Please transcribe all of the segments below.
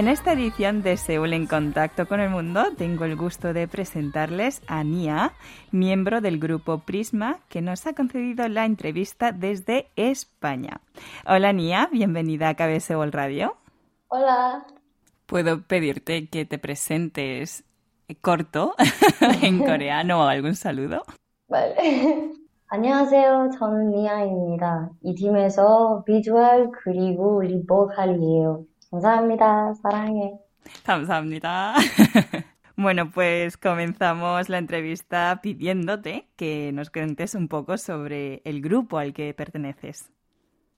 En esta edición de Seúl en Contacto con el Mundo tengo el gusto de presentarles a Nia, miembro del grupo Prisma, que nos ha concedido la entrevista desde España. Hola Nia, bienvenida a KB Seúl Radio. Hola. ¿Puedo pedirte que te presentes corto en coreano o algún saludo? Vale. 안녕하세요. 저는 니아입니다. 이 팀에서 비주얼 그리고 리보칼이에요. 감사합니다. 사랑해. 감사합니다. Bueno, pues comenzamos la entrevista pidiéndote que nos cuentes un poco sobre el grupo al que perteneces.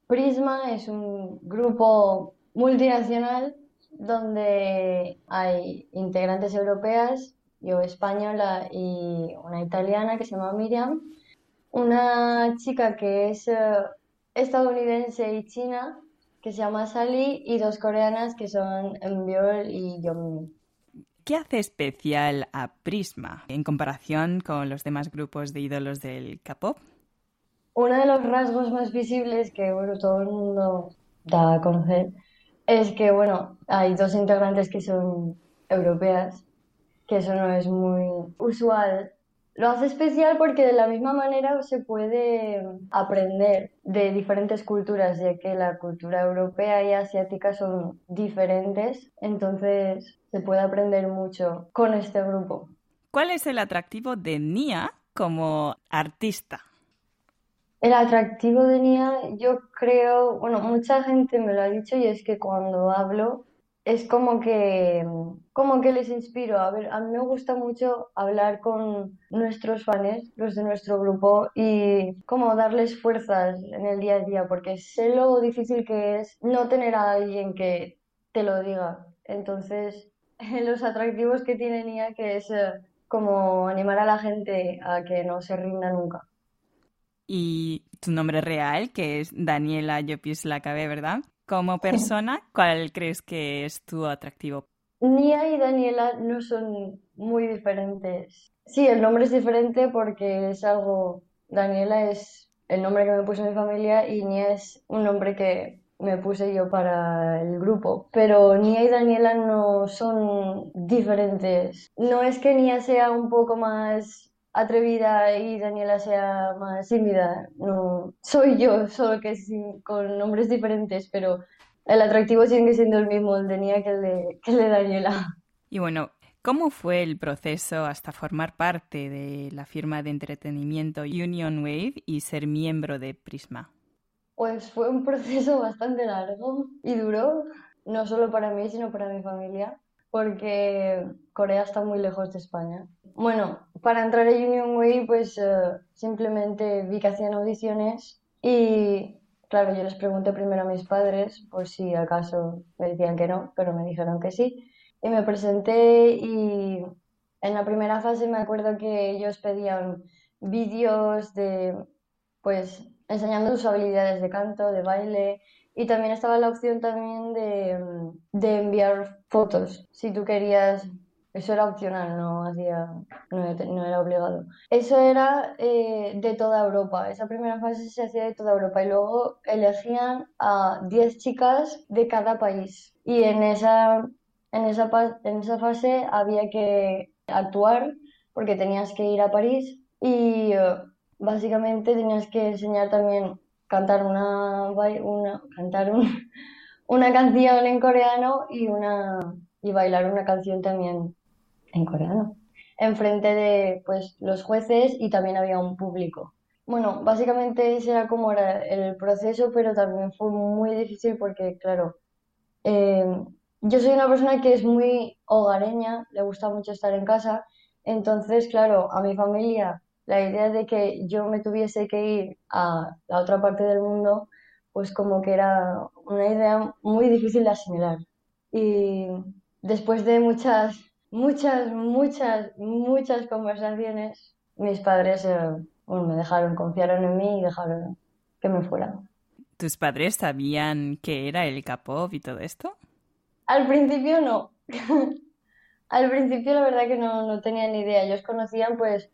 Prisma es un grupo multinacional donde hay integrantes europeas, yo española y una italiana que se llama Miriam, una chica que es eh, estadounidense y china que se llama Sally y dos coreanas que son Mbyol y Yeonmi. ¿Qué hace especial a Prisma en comparación con los demás grupos de ídolos del K-pop? Uno de los rasgos más visibles que bueno, todo el mundo da a conocer es que bueno, hay dos integrantes que son europeas, que eso no es muy usual lo hace especial porque de la misma manera se puede aprender de diferentes culturas, ya que la cultura europea y asiática son diferentes, entonces se puede aprender mucho con este grupo. ¿Cuál es el atractivo de Nia como artista? El atractivo de Nia, yo creo, bueno, mucha gente me lo ha dicho y es que cuando hablo es como que, como que les inspiro. A ver, a mí me gusta mucho hablar con nuestros fans, los de nuestro grupo, y como darles fuerzas en el día a día, porque sé lo difícil que es no tener a alguien que te lo diga. Entonces, los atractivos que tiene Nia, que es eh, como animar a la gente a que no se rinda nunca. Y tu nombre real, que es Daniela Llopis Lacabe, ¿verdad? Como persona, ¿cuál crees que es tu atractivo? Nia y Daniela no son muy diferentes. Sí, el nombre es diferente porque es algo. Daniela es el nombre que me puso mi familia y Nia es un nombre que me puse yo para el grupo. Pero Nia y Daniela no son diferentes. No es que Nia sea un poco más atrevida y Daniela sea más tímida. No, soy yo, solo que con nombres diferentes, pero el atractivo sigue siendo el mismo, el de Nia que el de, que el de Daniela. Y bueno, ¿cómo fue el proceso hasta formar parte de la firma de entretenimiento Union Wave y ser miembro de Prisma? Pues fue un proceso bastante largo y duro, no solo para mí, sino para mi familia porque Corea está muy lejos de España. Bueno, para entrar a Union Way, pues eh, simplemente vi que hacían audiciones y, claro, yo les pregunté primero a mis padres por si acaso me decían que no, pero me dijeron que sí. Y me presenté y en la primera fase me acuerdo que ellos pedían vídeos de, pues, enseñando sus habilidades de canto, de baile y también estaba la opción también de, de enviar fotos. Si tú querías, eso era opcional, no, hacía, no, era obligado. Eso era eh, de toda Europa. Esa primera fase se hacía de toda Europa y luego elegían a 10 chicas de cada país. Y en esa, en esa, en esa fase había que actuar porque tenías que ir a París y eh, básicamente tenías que enseñar también cantar una, una cantar una canción en coreano y una y bailar una canción también en coreano enfrente de pues los jueces y también había un público. Bueno básicamente ese era como era el proceso pero también fue muy difícil porque claro eh, yo soy una persona que es muy hogareña le gusta mucho estar en casa. Entonces claro a mi familia la idea de que yo me tuviese que ir a la otra parte del mundo, pues como que era una idea muy difícil de asimilar. Y después de muchas, muchas, muchas, muchas conversaciones, mis padres eh, me dejaron, confiaron en mí y dejaron que me fuera. ¿Tus padres sabían qué era el K-pop y todo esto? Al principio no. Al principio la verdad que no, no tenía ni idea. Ellos conocían pues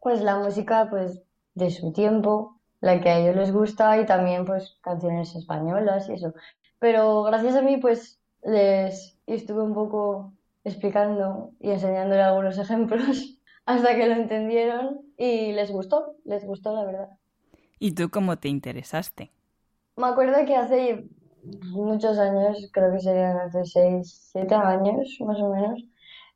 pues la música pues de su tiempo, la que a ellos les gusta y también pues canciones españolas y eso. Pero gracias a mí pues les estuve un poco explicando y enseñándole algunos ejemplos hasta que lo entendieron y les gustó, les gustó la verdad. ¿Y tú cómo te interesaste? Me acuerdo que hace muchos años, creo que serían hace 6, 7 años más o menos,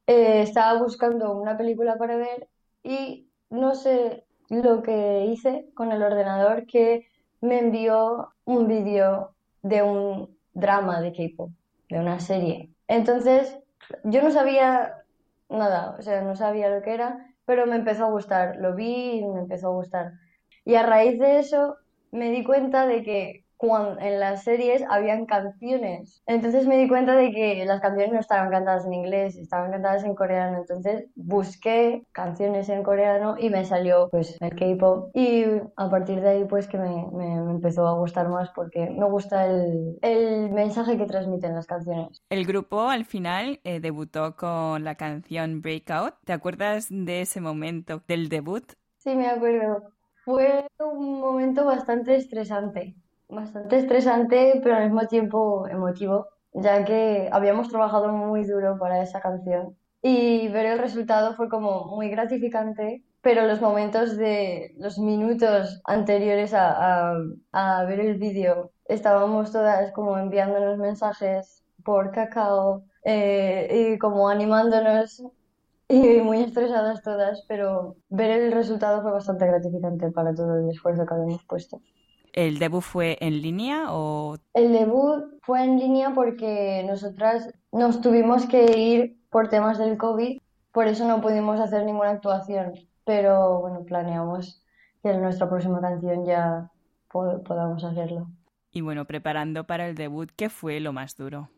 eh, estaba buscando una película para ver y no sé lo que hice con el ordenador que me envió un vídeo de un drama de K-pop, de una serie. Entonces, yo no sabía nada, o sea, no sabía lo que era, pero me empezó a gustar, lo vi y me empezó a gustar. Y a raíz de eso me di cuenta de que cuando en las series habían canciones. Entonces me di cuenta de que las canciones no estaban cantadas en inglés, estaban cantadas en coreano. Entonces busqué canciones en coreano y me salió pues el K-pop. Y a partir de ahí pues que me, me, empezó a gustar más porque me gusta el, el, mensaje que transmiten las canciones. El grupo al final eh, debutó con la canción Breakout. ¿Te acuerdas de ese momento del debut? Sí, me acuerdo. Fue un momento bastante estresante bastante estresante, pero al mismo tiempo emotivo, ya que habíamos trabajado muy duro para esa canción y ver el resultado fue como muy gratificante, pero los momentos de los minutos anteriores a, a, ver el vídeo estábamos todas como enviándonos mensajes por cacao eh, y como animándonos y muy estresadas todas, pero ver el resultado fue bastante gratificante para todo el esfuerzo que habíamos puesto. ¿El debut fue en línea o...? El debut fue en línea porque nosotras nos tuvimos que ir por temas del COVID, por eso no pudimos hacer ninguna actuación, pero bueno, planeamos que en nuestra próxima canción ya podamos hacerlo. Y bueno, preparando para el debut, ¿qué fue lo más duro?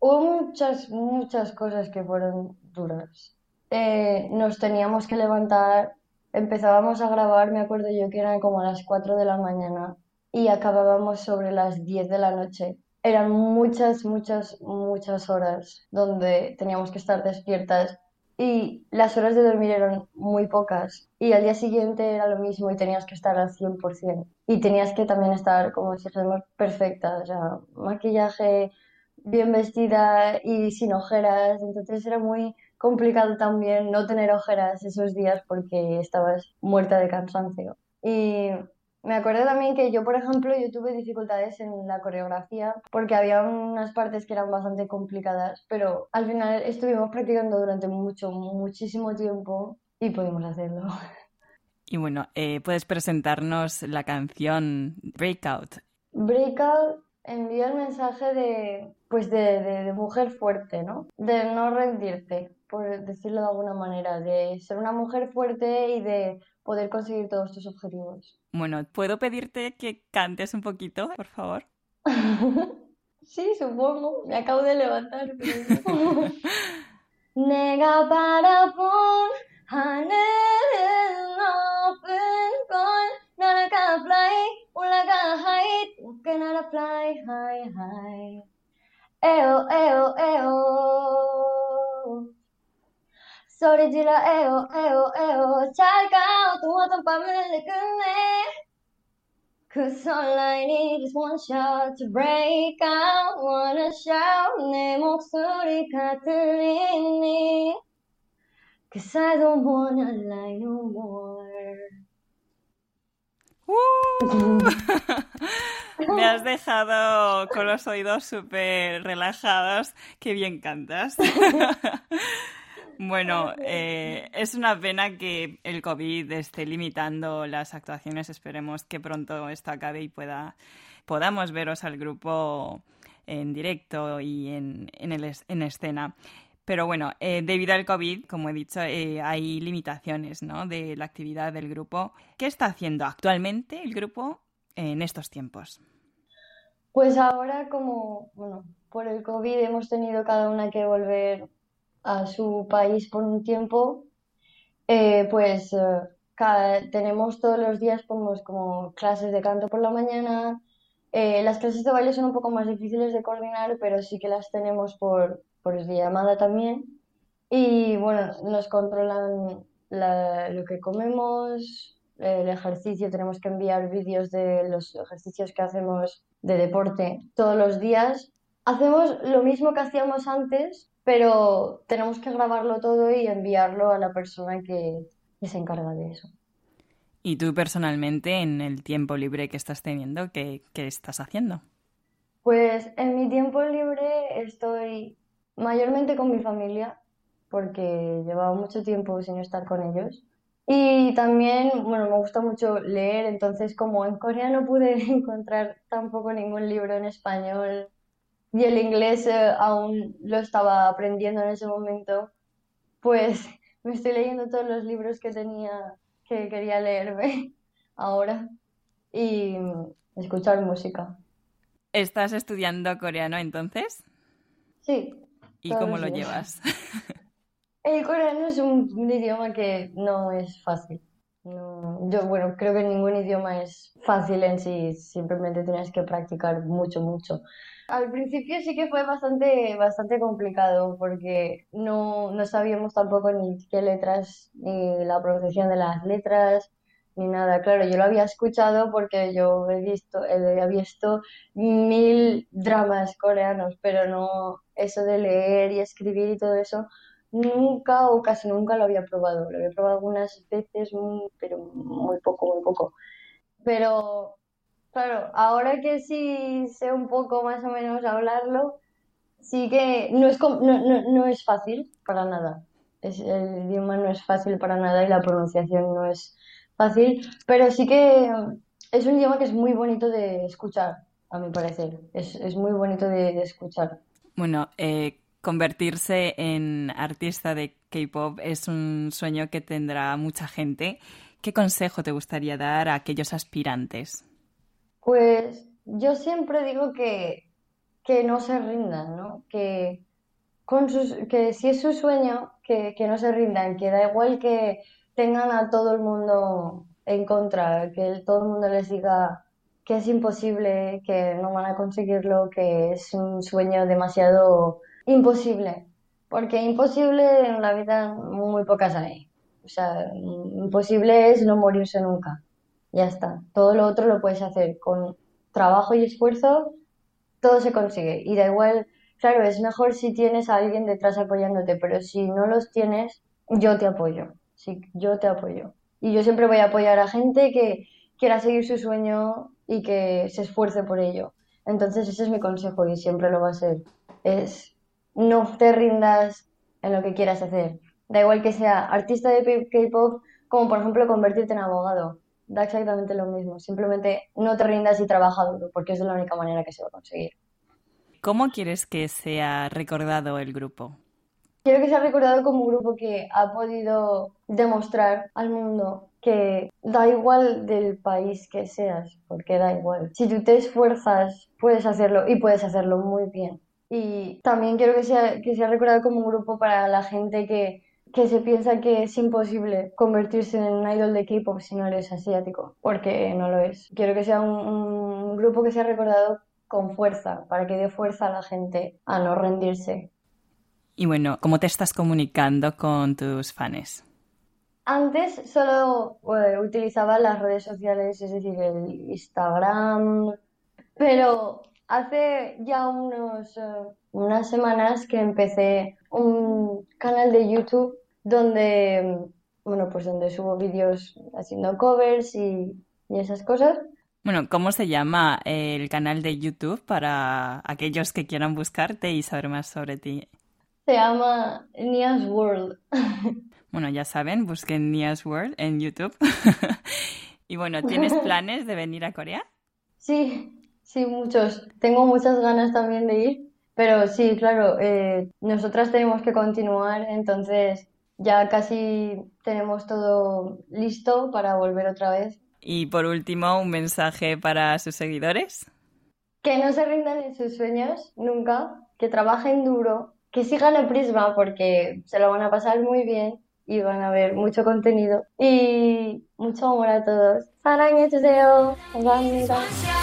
Hubo muchas, muchas cosas que fueron duras. Eh, nos teníamos que levantar empezábamos a grabar, me acuerdo yo que eran como las 4 de la mañana y acabábamos sobre las 10 de la noche. Eran muchas, muchas, muchas horas donde teníamos que estar despiertas y las horas de dormir eran muy pocas y al día siguiente era lo mismo y tenías que estar al 100% y tenías que también estar como si fuéramos perfecta, o maquillaje bien vestida y sin ojeras, entonces era muy complicado también no tener ojeras esos días porque estabas muerta de cansancio. Y me acuerdo también que yo, por ejemplo, yo tuve dificultades en la coreografía porque había unas partes que eran bastante complicadas, pero al final estuvimos practicando durante mucho, muchísimo tiempo y pudimos hacerlo. Y bueno, eh, puedes presentarnos la canción Breakout. Breakout envía el mensaje de, pues de, de mujer fuerte, ¿no? De no rendirte por decirlo de alguna manera, de ser una mujer fuerte y de poder conseguir todos tus objetivos. Bueno, ¿puedo pedirte que cantes un poquito, por favor? sí, supongo. Me acabo de levantar. Pero... Nega para por 소리 질러 에오 에오 에오 잘가 동화던 밤을 끝내 Cause all I need is one shot to break out Wanna shout 내 목소리가 들리니 Cause I don't wanna lie no more Me has dejado con los oídos súper relajados. Qué bien cantas. Bueno, eh, es una pena que el COVID esté limitando las actuaciones. Esperemos que pronto esto acabe y pueda, podamos veros al grupo en directo y en, en, escena. Pero bueno, eh, debido al COVID, como he dicho, eh, hay limitaciones ¿no? de la actividad del grupo. ¿Qué está haciendo actualmente el grupo en estos tiempos? Pues ahora, como bueno, por el COVID hemos tenido cada una que volver a su país por un tiempo, eh, pues eh, tenemos todos los días pues, como clases de canto por la mañana. Eh, las clases de baile son un poco más difíciles de coordinar, pero sí que las tenemos por, por llamada también. Y bueno, nos controlan lo que comemos, el ejercicio, tenemos que enviar vídeos de los ejercicios que hacemos de deporte todos los días hacemos lo mismo que hacíamos antes, pero tenemos que grabarlo todo y enviarlo a la persona que, se encarga de eso. ¿Y tú personalmente, en el tiempo libre que estás teniendo, qué, qué estás haciendo? Pues en mi tiempo libre estoy mayormente con mi familia, porque llevaba mucho tiempo sin estar con ellos. Y también, bueno, me gusta mucho leer, entonces como en Corea no pude encontrar tampoco ningún libro en español y el inglés eh, aún lo estaba aprendiendo en ese momento, pues me estoy leyendo todos los libros que tenía, que quería leerme ahora y escuchar música. ¿Estás estudiando coreano entonces? Sí. ¿Y cómo lo llevas? El coreano es un, idioma que no es fácil. Yo, bueno, creo que ningún idioma es fácil en sí, simplemente tienes que practicar mucho, mucho. Al principio sí que fue bastante, bastante complicado porque no, no sabíamos tampoco ni qué letras, ni la pronunciación de las letras, ni nada. Claro, yo lo había escuchado porque yo he visto, había visto mil dramas coreanos, pero no eso de leer y escribir y todo eso, nunca o casi nunca lo había probado. Lo había probado algunas veces, pero muy poco, muy poco. Pero, claro, ahora que sí sé un poco más o menos hablarlo, sí que no es, no, no, no es fácil para nada. Es, el idioma no es fácil para nada y la pronunciación no es fácil, pero sí que es un idioma que es muy bonito de escuchar, a mi parecer. Es, es muy bonito de, escuchar. Bueno, eh, convertirse en artista de K-pop es un sueño que tendrá mucha gente. ¿Qué consejo te gustaría dar a aquellos aspirantes? Pues yo siempre digo que, que no se rindan, ¿no? Que, si es su sueño, que, que no se rindan, que da igual que tengan a todo el mundo en contra, que todo el mundo les diga que es imposible, que no van a conseguirlo, que es un sueño demasiado imposible. Porque imposible en la vida muy pocas hay. O sea, imposible es no morirse nunca. Ya está. Todo lo otro lo puedes hacer con trabajo y esfuerzo, todo se consigue. Y da igual, claro, es mejor si tienes a alguien detrás apoyándote, pero si no los tienes, yo te apoyo sí, yo te apoyo. Y yo siempre voy a apoyar a gente que quiera seguir su sueño y que se esfuerce por ello. Entonces ese es mi consejo y siempre lo va a ser. Es no te rindas en lo que quieras hacer. Da igual que sea artista de K-pop como por ejemplo convertirte en abogado. Da exactamente lo mismo. Simplemente no te rindas y trabaja duro porque es la única manera que se va a conseguir. ¿Cómo quieres que sea recordado el grupo? Quiero que sea recordado como un grupo que ha podido demostrar al mundo que da igual del país que seas, porque da igual. Si tú te esfuerzas, puedes hacerlo y puedes hacerlo muy bien. Y también quiero que sea, que sea recordado como un grupo para la gente que, que se piensa que es imposible convertirse en un idol de K-pop si no eres asiático, porque no lo es. Quiero que sea un, un grupo que sea recordado con fuerza, para que dé fuerza a la gente a no rendirse y bueno, ¿cómo te estás comunicando con tus fans? Antes solo eh, utilizaba las redes sociales, es decir, el Instagram, pero hace ya unos, eh, unas semanas que empecé un canal de YouTube donde, bueno, pues donde subo vídeos haciendo covers y, y esas cosas. Bueno, ¿cómo se llama el canal de YouTube para aquellos que quieran buscarte y saber más sobre ti? Se llama Nia's World. Bueno, ya saben, busquen Nia's World en YouTube. y bueno, ¿tienes planes de venir a Corea? Sí, sí, muchos. Tengo muchas ganas también de ir, pero sí, claro, eh, nosotras tenemos que continuar, entonces ya casi tenemos todo listo para volver otra vez. Y por último, un mensaje para sus seguidores. Que no se rindan en sus sueños, nunca, que trabajen duro, que sigan el Prisma porque se lo van a pasar muy bien y van a ver mucho contenido y mucho amor a todos. 사랑해주세요. 감사합니다.